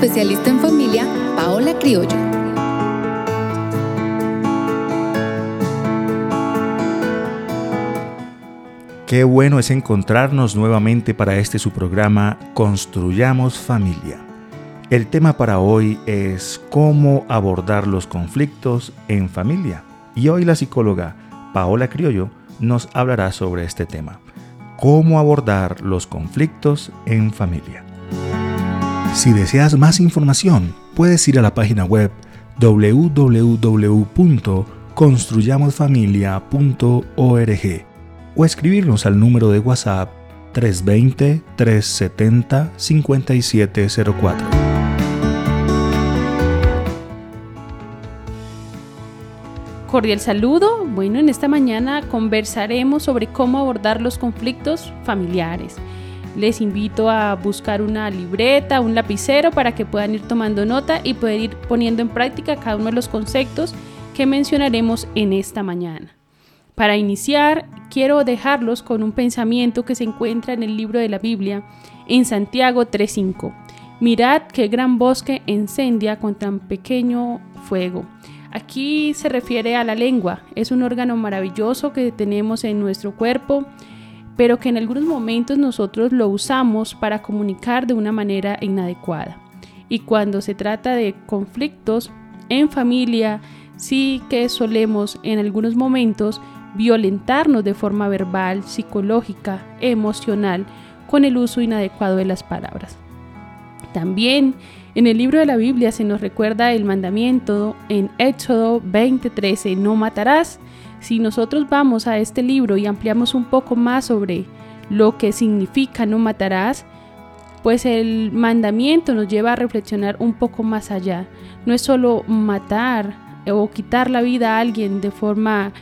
especialista en familia Paola Criollo. Qué bueno es encontrarnos nuevamente para este su programa Construyamos Familia. El tema para hoy es cómo abordar los conflictos en familia. Y hoy la psicóloga Paola Criollo nos hablará sobre este tema, cómo abordar los conflictos en familia. Si deseas más información, puedes ir a la página web www.construyamosfamilia.org o escribirnos al número de WhatsApp 320-370-5704. Cordial saludo. Bueno, en esta mañana conversaremos sobre cómo abordar los conflictos familiares. Les invito a buscar una libreta, un lapicero para que puedan ir tomando nota y poder ir poniendo en práctica cada uno de los conceptos que mencionaremos en esta mañana. Para iniciar, quiero dejarlos con un pensamiento que se encuentra en el libro de la Biblia, en Santiago 3.5. Mirad qué gran bosque incendia con tan pequeño fuego. Aquí se refiere a la lengua. Es un órgano maravilloso que tenemos en nuestro cuerpo, pero que en algunos momentos nosotros lo usamos para comunicar de una manera inadecuada. Y cuando se trata de conflictos en familia, sí que solemos en algunos momentos violentarnos de forma verbal, psicológica, emocional, con el uso inadecuado de las palabras. También en el libro de la Biblia se nos recuerda el mandamiento en Éxodo 20:13, no matarás. Si nosotros vamos a este libro y ampliamos un poco más sobre lo que significa no matarás, pues el mandamiento nos lleva a reflexionar un poco más allá. No es solo matar o quitar la vida a alguien de forma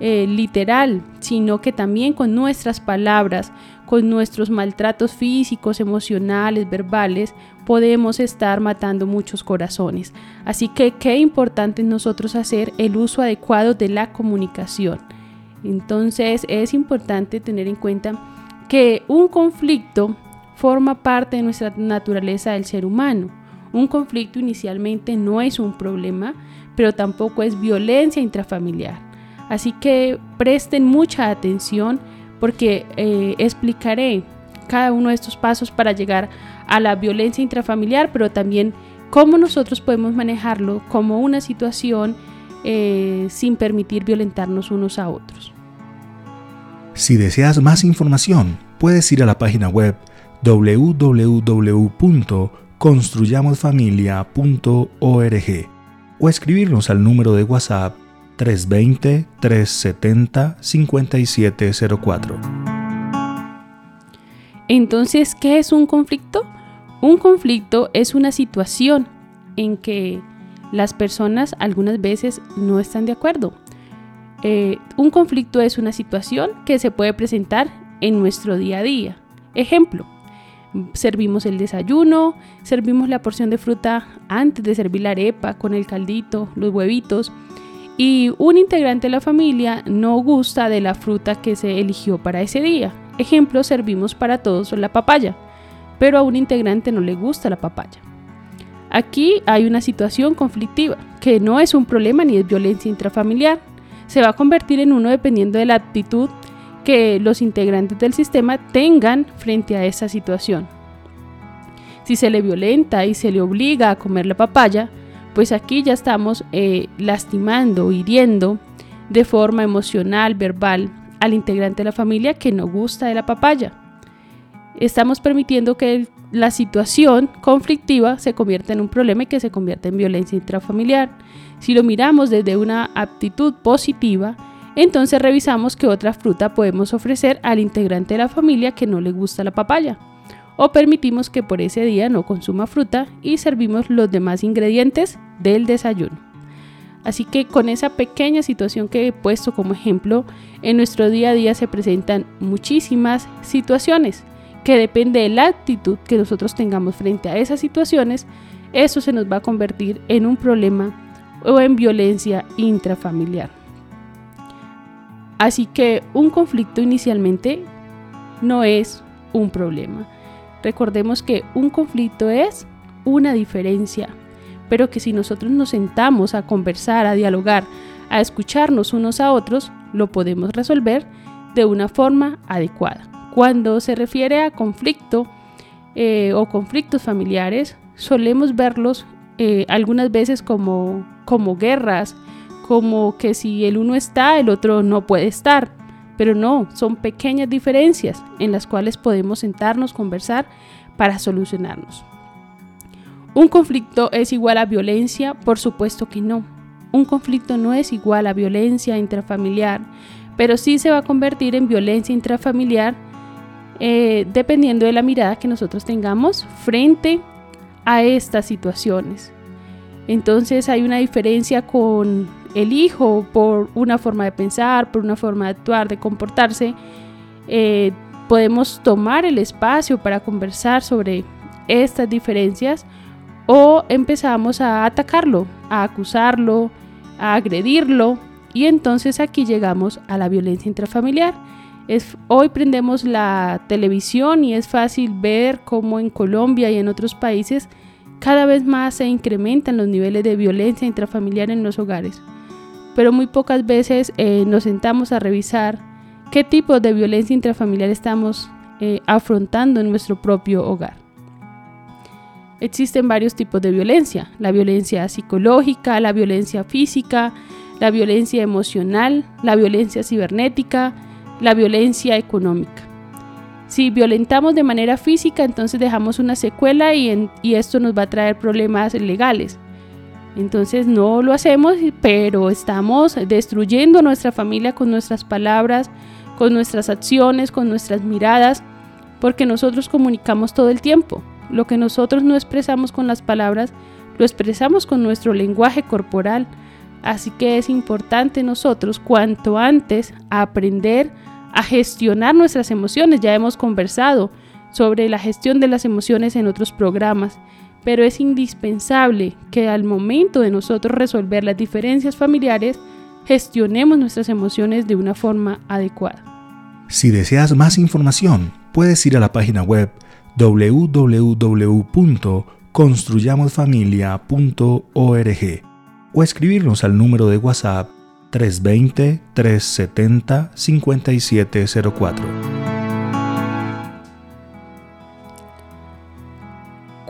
eh, literal, sino que también con nuestras palabras, nuestros maltratos físicos, emocionales, verbales, podemos estar matando muchos corazones. Así que qué importante es nosotros hacer el uso adecuado de la comunicación. Entonces es importante tener en cuenta que un conflicto forma parte de nuestra naturaleza del ser humano. Un conflicto inicialmente no es un problema, pero tampoco es violencia intrafamiliar. Así que presten mucha atención porque eh, explicaré cada uno de estos pasos para llegar a la violencia intrafamiliar, pero también cómo nosotros podemos manejarlo como una situación eh, sin permitir violentarnos unos a otros. Si deseas más información, puedes ir a la página web www.construyamosfamilia.org o escribirnos al número de WhatsApp 320-370-5704. Entonces, ¿qué es un conflicto? Un conflicto es una situación en que las personas algunas veces no están de acuerdo. Eh, un conflicto es una situación que se puede presentar en nuestro día a día. Ejemplo, servimos el desayuno, servimos la porción de fruta antes de servir la arepa con el caldito, los huevitos y un integrante de la familia no gusta de la fruta que se eligió para ese día. Ejemplo, servimos para todos la papaya, pero a un integrante no le gusta la papaya. Aquí hay una situación conflictiva, que no es un problema ni es violencia intrafamiliar. Se va a convertir en uno dependiendo de la actitud que los integrantes del sistema tengan frente a esa situación. Si se le violenta y se le obliga a comer la papaya, pues aquí ya estamos eh, lastimando, hiriendo de forma emocional, verbal, al integrante de la familia que no gusta de la papaya. Estamos permitiendo que la situación conflictiva se convierta en un problema y que se convierta en violencia intrafamiliar. Si lo miramos desde una actitud positiva, entonces revisamos qué otra fruta podemos ofrecer al integrante de la familia que no le gusta la papaya o permitimos que por ese día no consuma fruta y servimos los demás ingredientes del desayuno. Así que con esa pequeña situación que he puesto como ejemplo, en nuestro día a día se presentan muchísimas situaciones que depende de la actitud que nosotros tengamos frente a esas situaciones, eso se nos va a convertir en un problema o en violencia intrafamiliar. Así que un conflicto inicialmente no es un problema. Recordemos que un conflicto es una diferencia, pero que si nosotros nos sentamos a conversar, a dialogar, a escucharnos unos a otros, lo podemos resolver de una forma adecuada. Cuando se refiere a conflicto eh, o conflictos familiares, solemos verlos eh, algunas veces como, como guerras, como que si el uno está, el otro no puede estar. Pero no, son pequeñas diferencias en las cuales podemos sentarnos, conversar para solucionarnos. ¿Un conflicto es igual a violencia? Por supuesto que no. Un conflicto no es igual a violencia intrafamiliar, pero sí se va a convertir en violencia intrafamiliar eh, dependiendo de la mirada que nosotros tengamos frente a estas situaciones. Entonces hay una diferencia con el hijo por una forma de pensar, por una forma de actuar, de comportarse. Eh, podemos tomar el espacio para conversar sobre estas diferencias o empezamos a atacarlo, a acusarlo, a agredirlo y entonces aquí llegamos a la violencia intrafamiliar. Hoy prendemos la televisión y es fácil ver cómo en Colombia y en otros países cada vez más se incrementan los niveles de violencia intrafamiliar en los hogares. Pero muy pocas veces eh, nos sentamos a revisar qué tipo de violencia intrafamiliar estamos eh, afrontando en nuestro propio hogar. Existen varios tipos de violencia, la violencia psicológica, la violencia física, la violencia emocional, la violencia cibernética, la violencia económica. Si violentamos de manera física, entonces dejamos una secuela y, y, esto nos va a traer problemas legales. Entonces no lo hacemos, pero estamos destruyendo nuestra familia con nuestras palabras, con nuestras acciones, con nuestras miradas, porque nosotros comunicamos todo el tiempo. Lo que nosotros no expresamos con las palabras, lo expresamos con nuestro lenguaje corporal. Así que es importante nosotros cuanto antes aprender a gestionar nuestras emociones. Ya hemos conversado sobre la gestión de las emociones en otros programas, pero es indispensable que al momento de nosotros resolver las diferencias familiares, gestionemos nuestras emociones de una forma adecuada. Si deseas más información, puedes ir a la página web www.construyamosfamilia.org o escribirnos al número de WhatsApp 320-370-5704.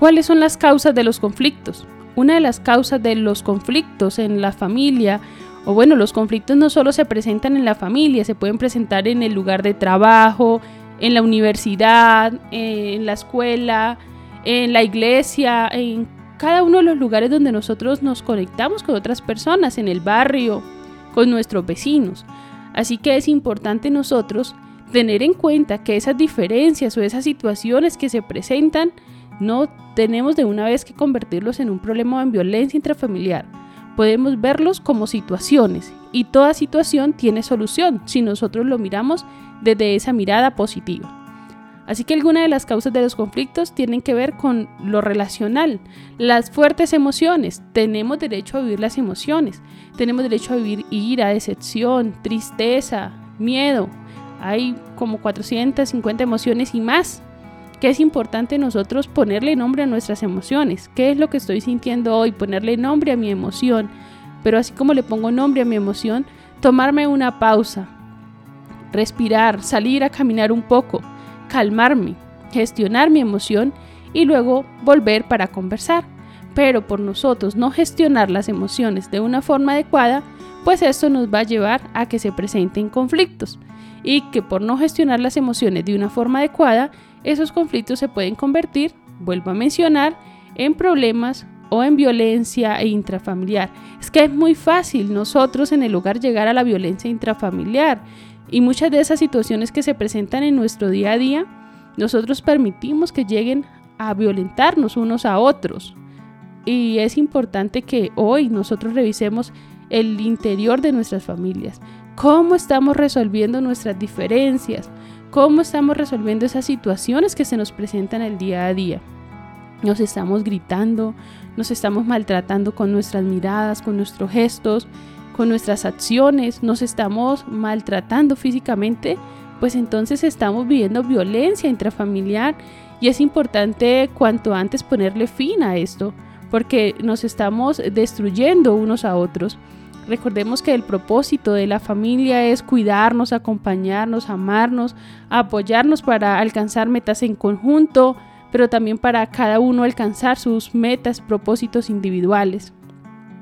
¿Cuáles son las causas de los conflictos? Una de las causas de los conflictos en la familia, o bueno, los conflictos no solo se presentan en la familia, se pueden presentar en el lugar de trabajo, en la universidad, en la escuela, en la iglesia, en cada uno de los lugares donde nosotros nos conectamos con otras personas, en el barrio, con nuestros vecinos. Así que es importante nosotros tener en cuenta que esas diferencias o esas situaciones que se presentan no tenemos de una vez que convertirlos en un problema en violencia intrafamiliar. Podemos verlos como situaciones y toda situación tiene solución si nosotros lo miramos desde esa mirada positiva. Así que algunas de las causas de los conflictos tienen que ver con lo relacional, las fuertes emociones. Tenemos derecho a vivir las emociones, tenemos derecho a vivir ira, decepción, tristeza, miedo. Hay como 450 emociones y más. Que es importante nosotros ponerle nombre a nuestras emociones. ¿Qué es lo que estoy sintiendo hoy? Ponerle nombre a mi emoción. Pero así como le pongo nombre a mi emoción, tomarme una pausa, respirar, salir a caminar un poco, calmarme, gestionar mi emoción y luego volver para conversar. Pero por nosotros no gestionar las emociones de una forma adecuada, pues esto nos va a llevar a que se presenten conflictos y que por no gestionar las emociones de una forma adecuada, esos conflictos se pueden convertir, vuelvo a mencionar, en problemas o en violencia e intrafamiliar. Es que es muy fácil nosotros en el hogar llegar a la violencia intrafamiliar y muchas de esas situaciones que se presentan en nuestro día a día, nosotros permitimos que lleguen a violentarnos unos a otros. Y es importante que hoy nosotros revisemos el interior de nuestras familias. ¿Cómo estamos resolviendo nuestras diferencias? ¿Cómo estamos resolviendo esas situaciones que se nos presentan el día a día? Nos estamos gritando, nos estamos maltratando con nuestras miradas, con nuestros gestos, con nuestras acciones, nos estamos maltratando físicamente, pues entonces estamos viviendo violencia intrafamiliar y es importante cuanto antes ponerle fin a esto, porque nos estamos destruyendo unos a otros. Recordemos que el propósito de la familia es cuidarnos, acompañarnos, amarnos, apoyarnos para alcanzar metas en conjunto, pero también para cada uno alcanzar sus metas, propósitos individuales.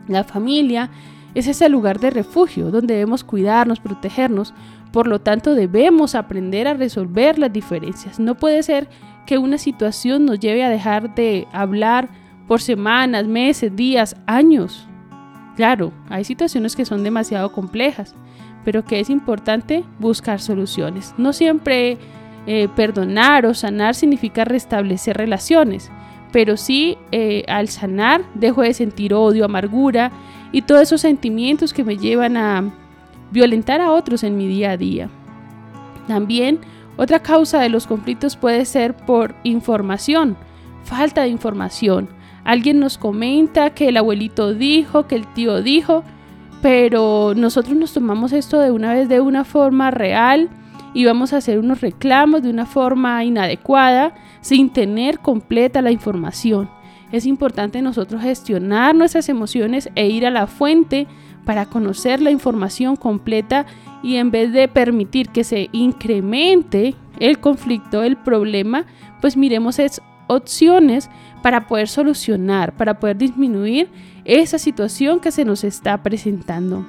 La familia es ese lugar de refugio donde debemos cuidarnos, protegernos, por lo tanto debemos aprender a resolver las diferencias. No puede ser que una situación nos lleve a dejar de hablar por semanas, meses, días, años. Claro, hay situaciones que son demasiado complejas, pero que es importante buscar soluciones. No siempre eh, perdonar o sanar significa restablecer relaciones, pero sí eh, al sanar dejo de sentir odio, amargura y todos esos sentimientos que me llevan a violentar a otros en mi día a día. También otra causa de los conflictos puede ser por información, falta de información. Alguien nos comenta que el abuelito dijo, que el tío dijo, pero nosotros nos tomamos esto de una vez de una forma real y vamos a hacer unos reclamos de una forma inadecuada sin tener completa la información. Es importante nosotros gestionar nuestras emociones e ir a la fuente para conocer la información completa y en vez de permitir que se incremente el conflicto, el problema, pues miremos esas opciones para poder solucionar, para poder disminuir esa situación que se nos está presentando.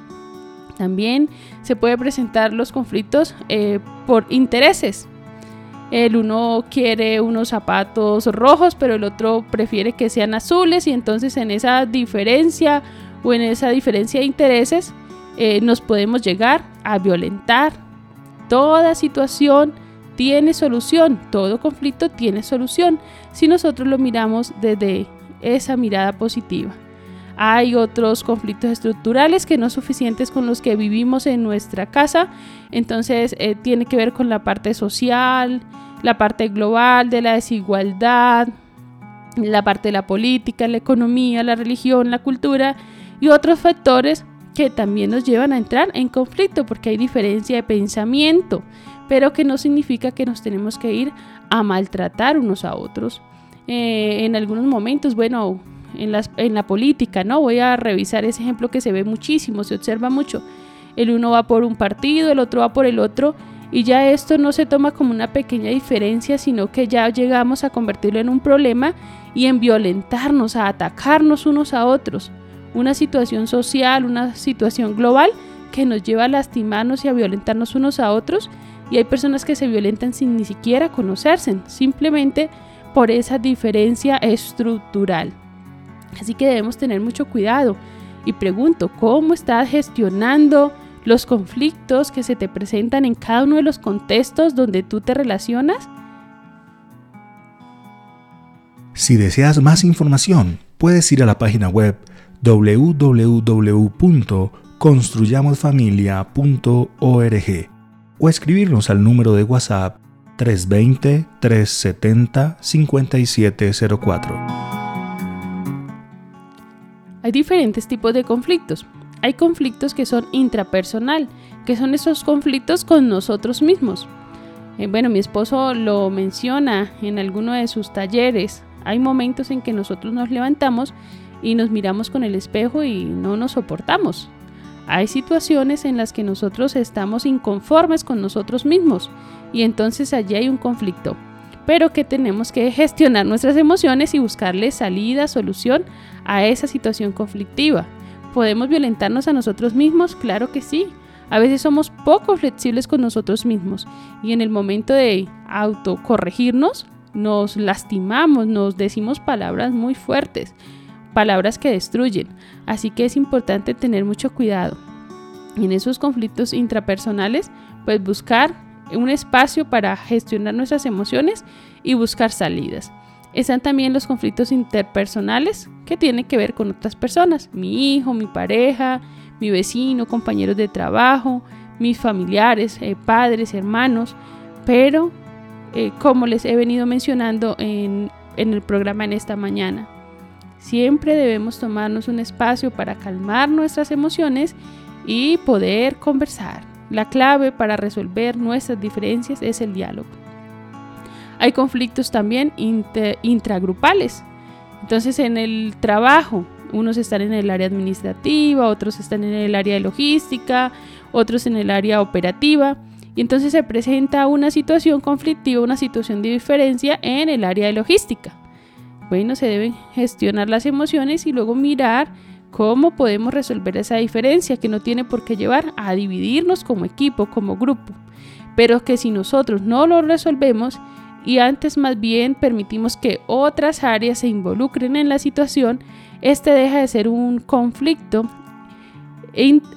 También se puede presentar los conflictos eh, por intereses. El uno quiere unos zapatos rojos, pero el otro prefiere que sean azules y entonces en esa diferencia o en esa diferencia de intereses eh, nos podemos llegar a violentar. Toda situación tiene solución, todo conflicto tiene solución si nosotros lo miramos desde esa mirada positiva. Hay otros conflictos estructurales que no son suficientes con los que vivimos en nuestra casa, entonces eh, tiene que ver con la parte social, la parte global de la desigualdad, la parte de la política, la economía, la religión, la cultura y otros factores que también nos llevan a entrar en conflicto porque hay diferencia de pensamiento, pero que no significa que nos tenemos que ir a maltratar unos a otros. Eh, en algunos momentos, bueno, en, en la política, ¿no? Voy a revisar ese ejemplo que se ve muchísimo, se observa mucho. El uno va por un partido, el otro va por el otro, y ya esto no se toma como una pequeña diferencia, sino que ya llegamos a convertirlo en un problema y en violentarnos, a atacarnos unos a otros una situación social, una situación global que nos lleva a lastimarnos y a violentarnos unos a otros. Y hay personas que se violentan sin ni siquiera conocerse, simplemente por esa diferencia estructural. Así que debemos tener mucho cuidado. Y pregunto, ¿cómo estás gestionando los conflictos que se te presentan en cada uno de los contextos donde tú te relacionas? Si deseas más información, puedes ir a la página web www.construyamosfamilia.org o escribirnos al número de WhatsApp 320-370-5704. Hay diferentes tipos de conflictos. Hay conflictos que son intrapersonal, que son esos conflictos con nosotros mismos. Eh, bueno, mi esposo lo menciona en alguno de sus talleres. Hay momentos en que nosotros nos levantamos y nos miramos con el espejo y no nos soportamos. Hay situaciones en las que nosotros estamos inconformes con nosotros mismos y entonces allí hay un conflicto, pero que tenemos que gestionar nuestras emociones y buscarle salida, solución a esa situación conflictiva. ¿Podemos violentarnos a nosotros mismos? Claro que sí. A veces somos poco flexibles con nosotros mismos y en el momento de autocorregirnos nos lastimamos, nos decimos palabras muy fuertes palabras que destruyen, así que es importante tener mucho cuidado. En esos conflictos intrapersonales, pues buscar un espacio para gestionar nuestras emociones y buscar salidas. Están también los conflictos interpersonales que tienen que ver con otras personas, mi hijo, mi pareja, mi vecino, compañeros de trabajo, mis familiares, eh, padres, hermanos, pero eh, como les he venido mencionando en el programa en esta mañana, Siempre debemos tomarnos un espacio para calmar nuestras emociones y poder conversar. La clave para resolver nuestras diferencias es el diálogo. Hay conflictos también intragrupales. Entonces en el trabajo, unos están en el área administrativa, otros están en el área de logística, otros en el área operativa. Y entonces se presenta una situación conflictiva, una situación de diferencia en el área de logística. Bueno, se deben gestionar las emociones y luego mirar cómo podemos resolver esa diferencia que no tiene por qué llevar a dividirnos como equipo, como grupo. Pero que si nosotros no lo resolvemos y antes más bien permitimos que otras áreas se involucren en la situación, este deja de ser un conflicto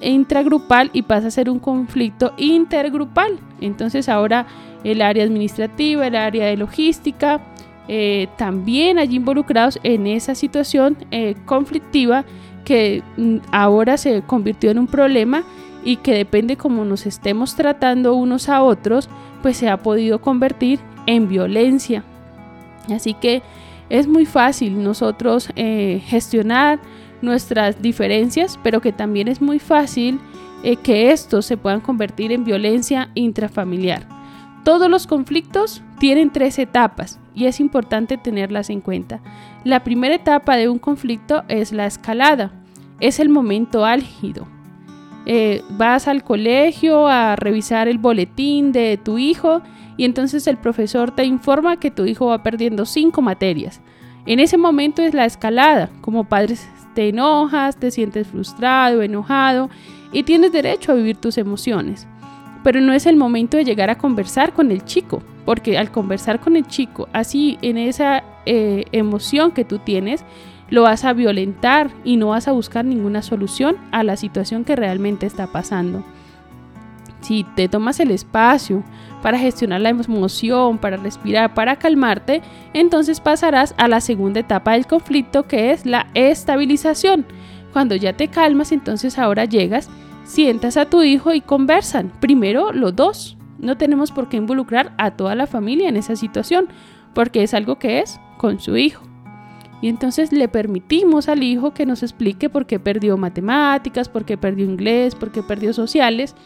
intragrupal y pasa a ser un conflicto intergrupal. Entonces ahora el área administrativa, el área de logística, eh, también allí involucrados en esa situación eh, conflictiva que mm, ahora se convirtió en un problema y que depende cómo nos estemos tratando unos a otros, pues se ha podido convertir en violencia. Así que es muy fácil nosotros eh, gestionar nuestras diferencias, pero que también es muy fácil que estos se puedan convertir en violencia intrafamiliar. Todos los conflictos tienen tres etapas y es importante tenerlas en cuenta. La primera etapa de un conflicto es la escalada, es el momento álgido. Eh, vas al colegio a revisar el boletín de tu hijo y entonces el profesor te informa que tu hijo va perdiendo cinco materias. En ese momento es la escalada. Como padres te enojas, te sientes frustrado, enojado y tienes derecho a vivir tus emociones. Pero no es el momento de llegar a conversar con el chico, porque al conversar con el chico, así en esa eh, emoción que tú tienes, lo vas a violentar y no vas a buscar ninguna solución a la situación que realmente está pasando. Si te tomas el espacio para gestionar la emoción, para respirar, para calmarte, entonces pasarás a la segunda etapa del conflicto que es la estabilización. Cuando ya te calmas, entonces ahora llegas, sientas a tu hijo y conversan. Primero los dos. No tenemos por qué involucrar a toda la familia en esa situación, porque es algo que es con su hijo. Y entonces le permitimos al hijo que nos explique por qué perdió matemáticas, por qué perdió inglés, por qué perdió sociales.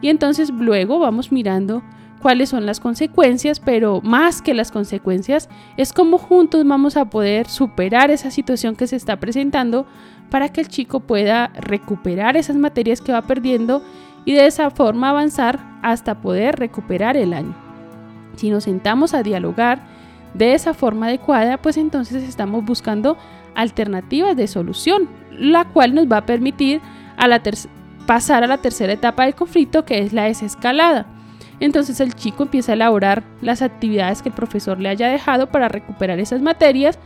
Y entonces luego vamos mirando cuáles son las consecuencias, pero más que las consecuencias es cómo juntos vamos a poder superar esa situación que se está presentando para que el chico pueda recuperar esas materias que va perdiendo y de esa forma avanzar hasta poder recuperar el año. Si nos sentamos a dialogar de esa forma adecuada, pues entonces estamos buscando alternativas de solución, la cual nos va a permitir pasar a la tercera etapa del conflicto, que es la desescalada. Entonces el chico empieza a elaborar las actividades que el profesor le haya dejado para recuperar esas materias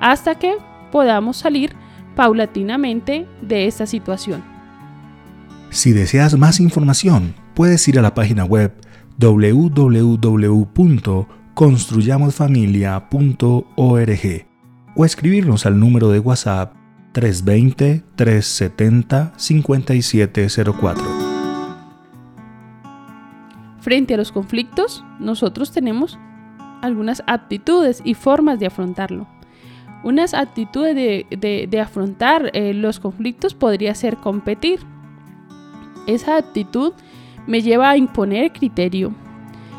hasta que podamos salir paulatinamente de esta situación. Si deseas más información, puedes ir a la página web www.construyamosfamilia.org o escribirnos al número de WhatsApp 320-370-5704. Frente a los conflictos, nosotros tenemos algunas aptitudes y formas de afrontarlo. Unas actitudes de, afrontar eh, los conflictos podría ser competir. Esa actitud me lleva a imponer criterio,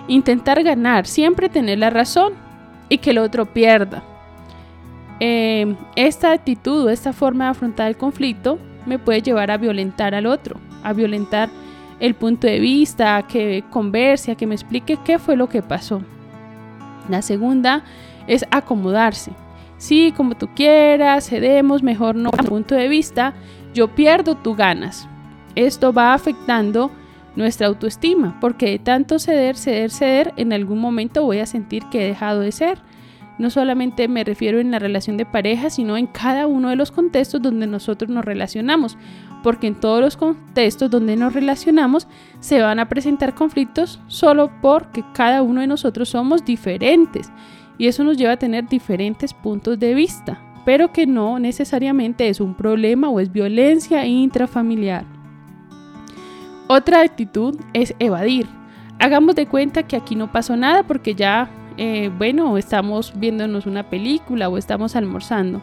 intentar ganar, siempre tener la razón y que el otro pierda. Eh, esta actitud o esta forma de afrontar el conflicto me puede llevar a violentar al otro, a violentar el punto de vista, a que converse, a que me explique qué fue lo que pasó. La segunda es acomodarse. Sí, como tú quieras, cedemos, mejor no. Punto de vista, yo pierdo, tú ganas. Esto va afectando nuestra autoestima, porque de tanto ceder, ceder, ceder, en algún momento voy a sentir que he dejado de ser. No solamente me refiero en la relación de pareja, sino en cada uno de los contextos donde nosotros nos relacionamos porque en todos los contextos donde nos relacionamos se van a presentar conflictos solo porque cada uno de nosotros somos diferentes y eso nos lleva a tener diferentes puntos de vista, pero que no necesariamente es un problema o es violencia intrafamiliar. Otra actitud es evadir. Hagamos de cuenta que aquí no pasó nada porque ya, eh, bueno, estamos viéndonos una película o estamos almorzando.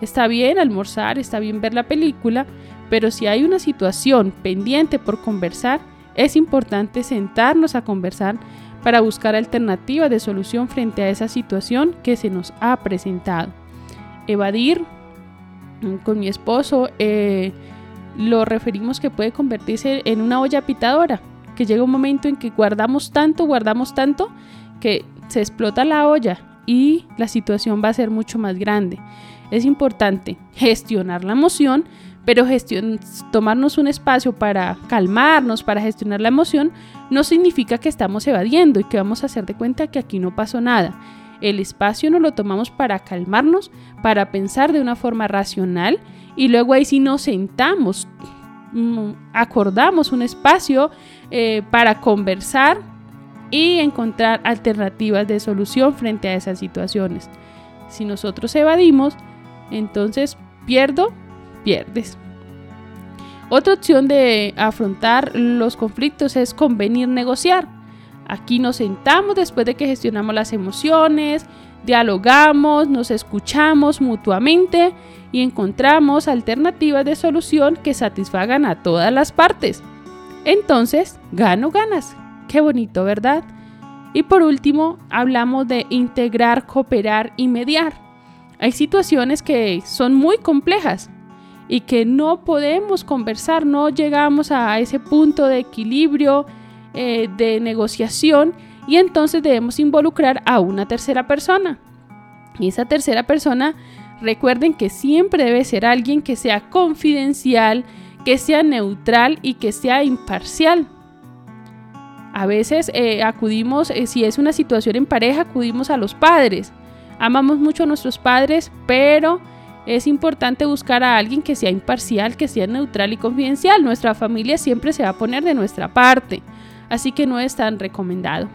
Está bien almorzar, está bien ver la película, pero si hay una situación pendiente por conversar, es importante sentarnos a conversar para buscar alternativas de solución frente a esa situación que se nos ha presentado. Evadir mm, con mi esposo eh, lo referimos que puede convertirse en una olla pitadora, que llega un momento en que guardamos tanto, guardamos tanto, que se explota la olla y la situación va a ser mucho más grande. Es importante gestionar la emoción, pero tomarnos un espacio para calmarnos, para gestionar la emoción, no significa que estamos evadiendo y que vamos a hacer de cuenta que aquí no pasó nada. El espacio nos lo tomamos para calmarnos, para pensar de una forma racional y luego ahí sí nos sentamos, mm, acordamos un espacio eh, para conversar y encontrar alternativas de solución frente a esas situaciones. Si nosotros evadimos, entonces pierdo, pierdes. Otra opción de afrontar los conflictos es convenir negociar. Aquí nos sentamos después de que gestionamos las emociones, dialogamos, nos escuchamos mutuamente y encontramos alternativas de solución que satisfagan a todas las partes. Entonces, gano ganas. Qué bonito, ¿verdad? Y por último, hablamos de integrar, cooperar y mediar. Hay situaciones que son muy complejas y que no podemos conversar, no llegamos a ese punto de equilibrio, eh, de negociación y entonces debemos involucrar a una tercera persona. Y esa tercera persona, recuerden que siempre debe ser alguien que sea confidencial, que sea neutral y que sea imparcial. A veces eh, acudimos, eh, si es una situación en pareja, acudimos a los padres. Amamos mucho a nuestros padres, pero es importante buscar a alguien que sea imparcial, que sea neutral y confidencial. Nuestra familia siempre se va a poner de nuestra parte, así que no es tan recomendado.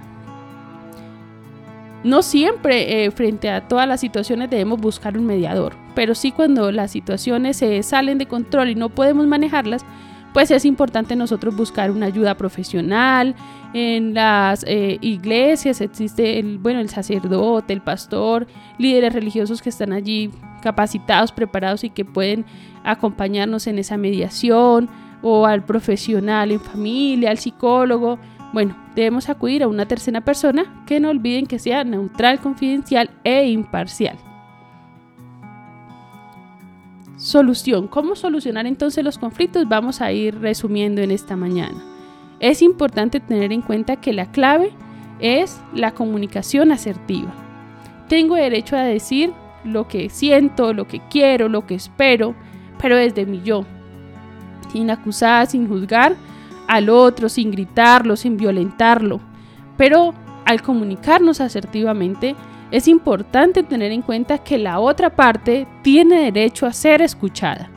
No siempre eh, frente a todas las situaciones debemos buscar un mediador, pero sí cuando las situaciones se salen de control y no podemos manejarlas, pues es importante nosotros buscar una ayuda profesional. En las eh, iglesias existe el, bueno, el sacerdote, el pastor, líderes religiosos que están allí capacitados, preparados y que pueden acompañarnos en esa mediación o al profesional en familia, al psicólogo bueno, debemos acudir a una tercera persona que no olviden que sea neutral, confidencial e imparcial. Solución. ¿Cómo solucionar entonces los conflictos? Vamos a ir resumiendo en esta mañana. Es importante tener en cuenta que la clave es la comunicación asertiva. Tengo derecho a decir lo que siento, lo que quiero, lo que espero, pero desde mi yo, sin acusar, sin juzgar, al otro sin gritarlo, sin violentarlo. Pero al comunicarnos asertivamente, es importante tener en cuenta que la otra parte tiene derecho a ser escuchada.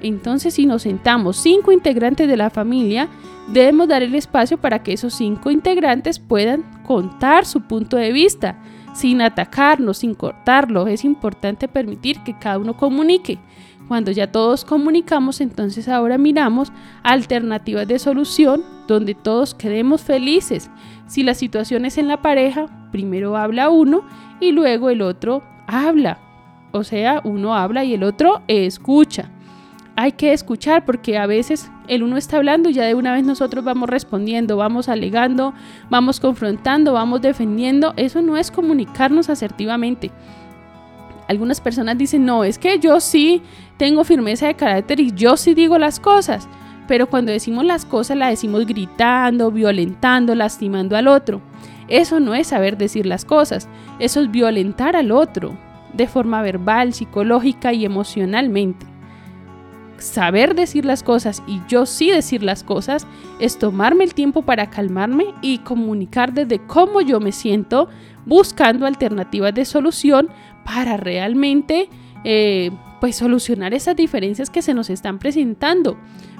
Entonces, si nos sentamos cinco integrantes de la familia, debemos dar el espacio para que esos cinco integrantes puedan contar su punto de vista, sin atacarnos, sin cortarlo. Es importante permitir que cada uno comunique. Cuando ya todos comunicamos, entonces ahora miramos alternativas de solución donde todos quedemos felices. Si la situación es en la pareja, primero habla uno y luego el otro habla. O sea, uno habla y el otro escucha. Hay que escuchar porque a veces el uno está hablando ya de una vez nosotros vamos respondiendo, vamos alegando, vamos confrontando, vamos defendiendo. Eso no es comunicarnos asertivamente. Algunas personas dicen, no, es que yo sí tengo firmeza de carácter y yo sí digo las cosas. Pero cuando decimos las cosas las decimos gritando, violentando, lastimando al otro. Eso no es saber decir las cosas, eso es violentar al otro de forma verbal, psicológica y emocionalmente. Saber decir las cosas y yo sí decir las cosas es tomarme el tiempo para calmarme y comunicar desde cómo yo me siento, buscando alternativas de solución para realmente eh, pues solucionar esas diferencias que se nos están presentando.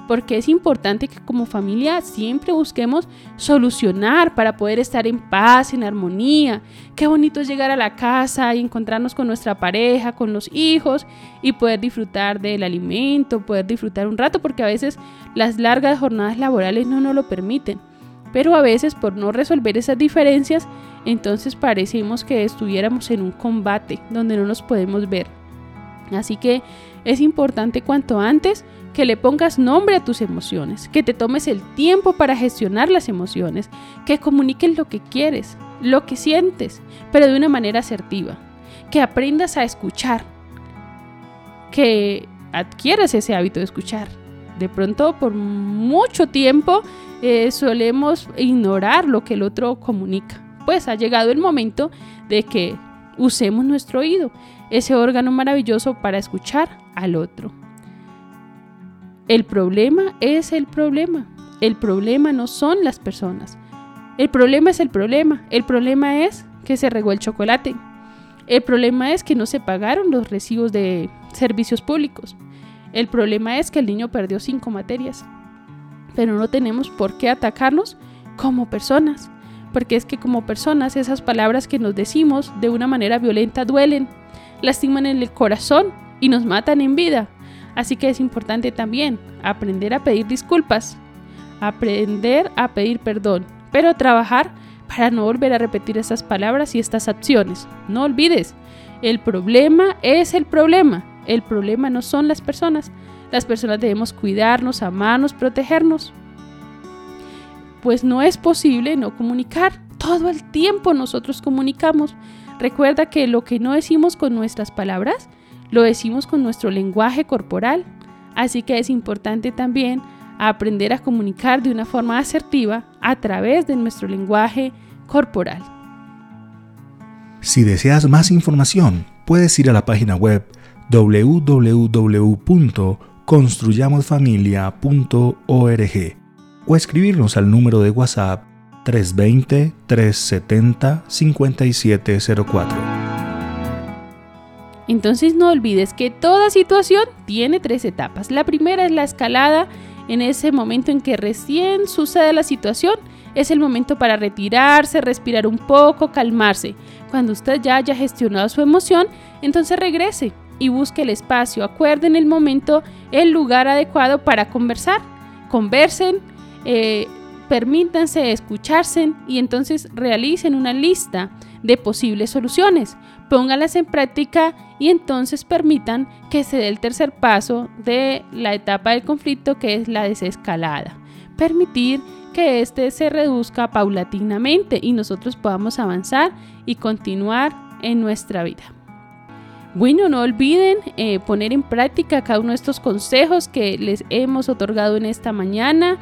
Porque es importante que como familia siempre busquemos solucionar para poder estar en paz, en armonía. Qué bonito es llegar a la casa y encontrarnos con nuestra pareja, con los hijos y poder disfrutar del alimento, poder disfrutar un rato, porque a veces las largas jornadas laborales no nos lo permiten. Pero a veces por no resolver esas diferencias entonces parecemos que estuviéramos en un combate donde no nos podemos ver. Así que es importante cuanto antes que le pongas nombre a tus emociones, que te tomes el tiempo para gestionar las emociones, que comuniques lo que quieres, lo que sientes, pero de una manera asertiva, que aprendas a escuchar, que adquieras ese hábito de escuchar. De pronto, por mucho tiempo, eh, solemos ignorar lo que el otro comunica. Pues ha llegado el momento de que usemos nuestro oído, ese órgano maravilloso para escuchar al otro. El problema es el problema. El problema no son las personas. El problema es el problema. El problema es que se regó el chocolate. El problema es que no se pagaron los recibos de servicios públicos. El problema es que el niño perdió cinco materias. Pero no tenemos por qué atacarnos como personas. Porque es que como personas esas palabras que nos decimos de una manera violenta duelen, lastiman en el corazón y nos matan en vida. Así que es importante también aprender a pedir disculpas, aprender a pedir perdón, pero trabajar para no volver a repetir esas palabras y estas acciones. No olvides, el problema es el problema. El problema no son las personas. Las personas debemos cuidarnos, amarnos, protegernos. Pues no es posible no comunicar. Todo el tiempo nosotros comunicamos. Recuerda que lo que no decimos con nuestras palabras, lo decimos con nuestro lenguaje corporal. Así que es importante también aprender a comunicar de una forma asertiva a través de nuestro lenguaje corporal. Si deseas más información, puedes ir a la página web www.construyamosfamilia.org o escribirnos al número de WhatsApp 320-370-5704. Entonces no olvides que toda situación tiene tres etapas. La primera es la escalada, en ese momento en que recién sucede la situación, es el momento para retirarse, respirar un poco, calmarse. Cuando usted ya haya gestionado su emoción, entonces regrese y busque el espacio, acuerden el momento, el lugar adecuado para conversar. Conversen, eh, permítanse escucharse y entonces realicen una lista de posibles soluciones. Pónganlas en práctica y entonces permitan que se dé el tercer paso de la etapa del conflicto que es la desescalada. Permitir que éste se reduzca paulatinamente y nosotros podamos avanzar y continuar en nuestra vida. Bueno, no olviden eh, poner en práctica cada uno de estos consejos que les hemos otorgado en esta mañana.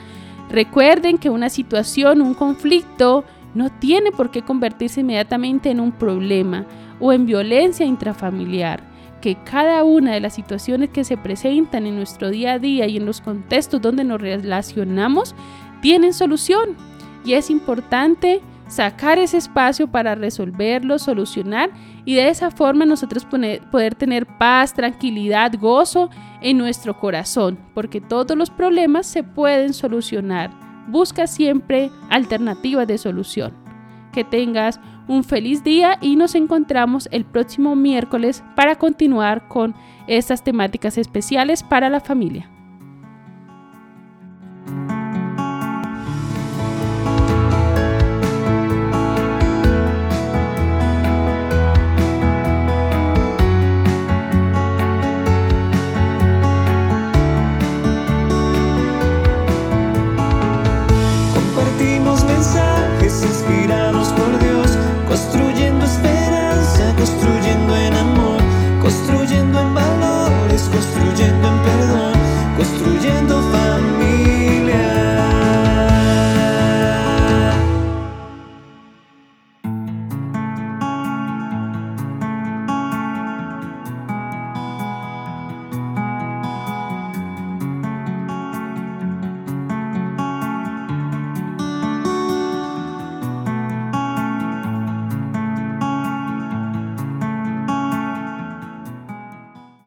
Recuerden que una situación, un conflicto, no tiene por qué convertirse inmediatamente en un problema o en violencia intrafamiliar, que cada una de las situaciones que se presentan en nuestro día a día y en los contextos donde nos relacionamos tienen solución. Y es importante sacar ese espacio para resolverlo, solucionar y de esa forma nosotros poder tener paz, tranquilidad, gozo en nuestro corazón, porque todos los problemas se pueden solucionar. Busca siempre alternativas de solución. Que tengas un feliz día y nos encontramos el próximo miércoles para continuar con estas temáticas especiales para la familia.